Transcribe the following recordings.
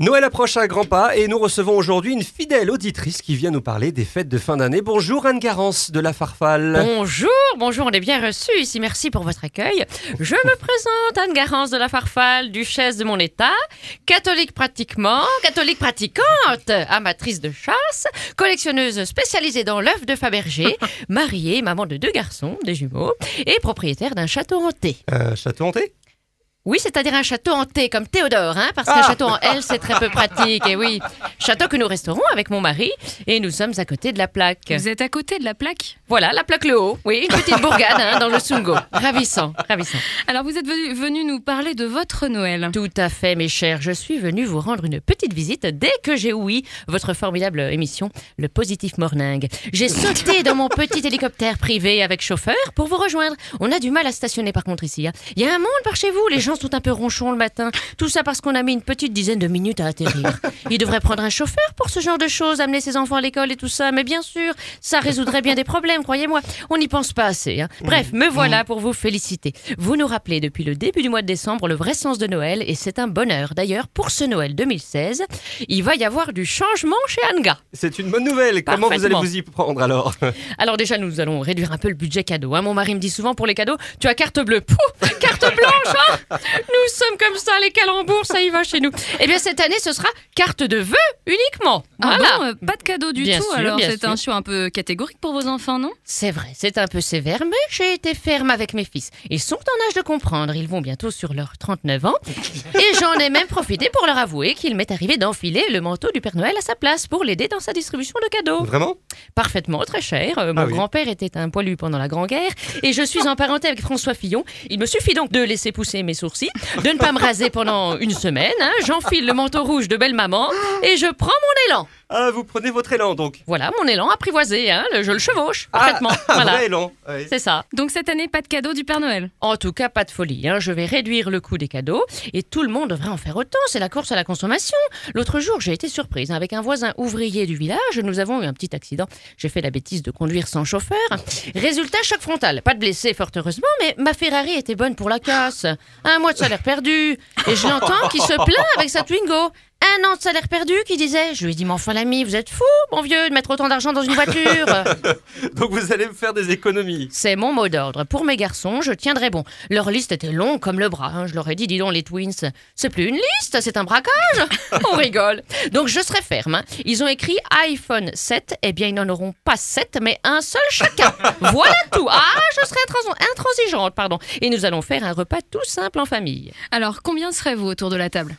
Noël approche à grands pas et nous recevons aujourd'hui une fidèle auditrice qui vient nous parler des fêtes de fin d'année. Bonjour Anne Garance de la Farfalle. Bonjour, bonjour, on est bien reçus ici, merci pour votre accueil. Je me présente Anne Garance de la Farfalle, duchesse de mon état, catholique pratiquement, catholique pratiquante, amatrice de chasse, collectionneuse spécialisée dans l'œuf de Fabergé, mariée, maman de deux garçons, des jumeaux, et propriétaire d'un château hanté. Un château hanté? Oui, c'est-à-dire un château hanté comme Théodore, hein, parce qu'un Ah. château en L, c'est très peu pratique, et oui. Château que nous restaurons avec mon mari, et nous sommes à côté de la plaque. Vous êtes à côté de la plaque? Voilà, la plaque le haut. Oui, une petite bourgade hein, dans le Sungo. Ravissant, ravissant. Alors vous êtes venu, venu nous parler de votre Noël. Tout à fait, mes chers. Je suis venue vous rendre une petite visite dès que j'ai ouï votre formidable émission, le Positif Morning. J'ai sauté dans mon petit hélicoptère privé avec chauffeur pour vous rejoindre. On a du mal à stationner par contre ici. hein. Il y a un monde par chez vous. Les gens sont un peu ronchons le matin. Tout ça parce qu'on a mis une petite dizaine de minutes à atterrir. Il devrait prendre un chauffeur pour ce genre de choses, amener ses enfants à l'école et tout ça. Mais bien sûr, ça résoudrait bien des problèmes, croyez-moi. On n'y pense pas assez. hein. Bref, me voilà pour vous féliciter. Vous nous rappelez depuis le début du mois de décembre le vrai sens de Noël et c'est un bonheur. D'ailleurs, pour ce Noël 2016, il va y avoir du changement chez Anga. C'est une bonne nouvelle. Comment vous allez vous y prendre alors? Alors déjà, nous allons réduire un peu le budget cadeau. hein. Mon mari me dit souvent pour les cadeaux, tu as carte bleue. Pouh, carte blanche hein Nous sommes comme ça, les calembours, ça y va chez nous. Eh bien, cette année, ce sera carte de vœux uniquement. Ah Voilà. bon, euh, pas de cadeau du Bien tout sûr, alors c'est un choix un peu catégorique pour vos enfants, non? C'est vrai, c'est un peu sévère, mais j'ai été ferme avec mes fils. Ils sont en âge de comprendre, ils vont bientôt sur leurs 39 ans. Et j'en ai même profité pour leur avouer qu'il m'est arrivé d'enfiler le manteau du Père Noël à sa place pour l'aider dans sa distribution de cadeaux. Vraiment? Parfaitement, très cher. Euh, mon Ah oui. grand-père était un poilu pendant la Grande Guerre et je suis en parenté avec François Fillon. Il me suffit donc de laisser pousser mes sourcils, de ne pas me raser pendant une semaine. hein. J'enfile le manteau rouge de belle maman et je prends mon élan. Ah, vous prenez votre élan donc. Voilà, mon élan apprivoisé, hein, le- je le chevauche parfaitement. Ah, un voilà, vrai élan. oui. c'est ça. Donc cette année, pas de cadeau du Père Noël? En tout cas, pas de folie. hein. Je vais réduire le coût des cadeaux et tout le monde devrait en faire autant. C'est la course à la consommation. L'autre jour, j'ai été surprise hein, avec un voisin ouvrier du village. Nous avons eu un petit accident. J'ai fait la bêtise de conduire sans chauffeur. Résultat, choc frontal. Pas de blessés, fort heureusement, mais ma Ferrari était bonne pour la casse. Un mois de salaire perdu. Et je l'entends qui se plaint avec sa Twingo. Un an de salaire perdu qui disait Je lui ai dit, mais enfin l'ami, vous êtes fou, mon vieux, de mettre autant d'argent dans une voiture. Donc vous allez me faire des économies. C'est mon mot d'ordre. Pour mes garçons, je tiendrai bon. Leur liste était longue comme le bras. hein. Je leur ai dit, dis donc, les twins, c'est plus une liste, c'est un braquage. On rigole. Donc je serai ferme. hein. Ils ont écrit iPhone 7. Eh bien, ils n'en auront pas 7, mais un seul chacun. voilà tout. Ah, je serai intransi- intransigeante, pardon. Et nous allons faire un repas tout simple en famille. Alors combien serez-vous autour de la table?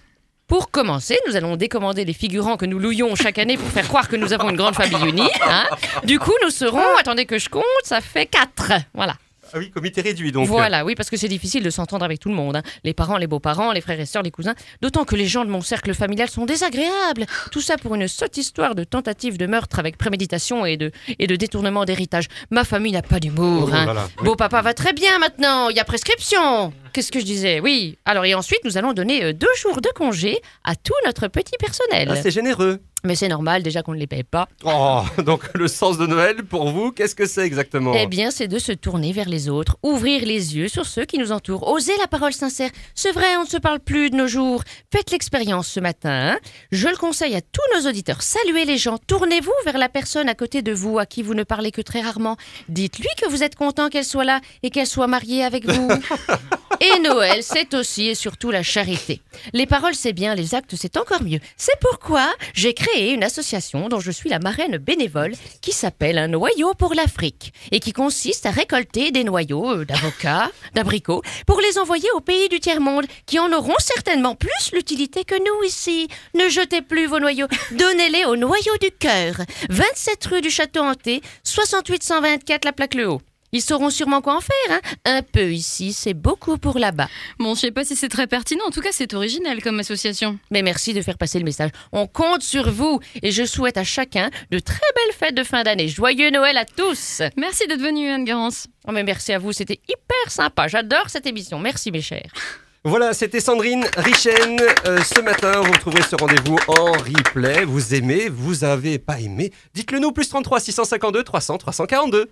Pour commencer, nous allons décommander les figurants que nous louions chaque année pour faire croire que nous avons une grande famille unie. hein. Du coup, nous serons, attendez que je compte, ça fait 4. Voilà. Ah oui, comité réduit donc. Voilà, oui, parce que c'est difficile de s'entendre avec tout le monde. hein. Les parents, les beaux-parents, les frères et sœurs, les cousins. D'autant que les gens de mon cercle familial sont désagréables. Tout ça pour une sotte histoire de tentative de meurtre avec préméditation et de, et de détournement d'héritage. Ma famille n'a pas d'humour. Oh hein. oui. Beau-papa va très bien maintenant, il y a prescription. Qu'est-ce que je disais? Oui. Alors, et ensuite, nous allons donner euh, deux jours de congé à tout notre petit personnel. Ah, c'est généreux. Mais c'est normal, déjà qu'on ne les paye pas. Oh, donc le sens de Noël pour vous, qu'est-ce que c'est exactement Eh bien, c'est de se tourner vers les autres, ouvrir les yeux sur ceux qui nous entourent, oser la parole sincère. C'est vrai, on ne se parle plus de nos jours. Faites l'expérience ce matin. hein. Je le conseille à tous nos auditeurs. Saluez les gens. Tournez-vous vers la personne à côté de vous à qui vous ne parlez que très rarement. Dites-lui que vous êtes content qu'elle soit là et qu'elle soit mariée avec vous. Et Noël, c'est aussi et surtout la charité. Les paroles, c'est bien, les actes, c'est encore mieux. C'est pourquoi j'ai créé une association dont je suis la marraine bénévole qui s'appelle Un noyau pour l'Afrique et qui consiste à récolter des noyaux euh, d'avocats, d'abricots, pour les envoyer aux pays du tiers-monde qui en auront certainement plus l'utilité que nous ici. Ne jetez plus vos noyaux, donnez-les au noyau du cœur. 27 rue du Château Hanté, 68 124 La Plaque Le Haut. Ils sauront sûrement quoi en faire, hein Un peu ici, c'est beaucoup pour là-bas. Bon, je sais pas si c'est très pertinent, en tout cas c'est original comme association. Mais merci de faire passer le message. On compte sur vous et je souhaite à chacun de très belles fêtes de fin d'année. Joyeux Noël à tous. Merci d'être venue Anne Garance. Oh mais merci à vous, c'était hyper sympa. J'adore cette émission. Merci mes chers. Voilà, c'était Sandrine Richen. Euh, ce matin, vous retrouverez ce rendez-vous en replay. Vous aimez, vous avez pas aimé Dites-le nous, plus 33 652 300 342.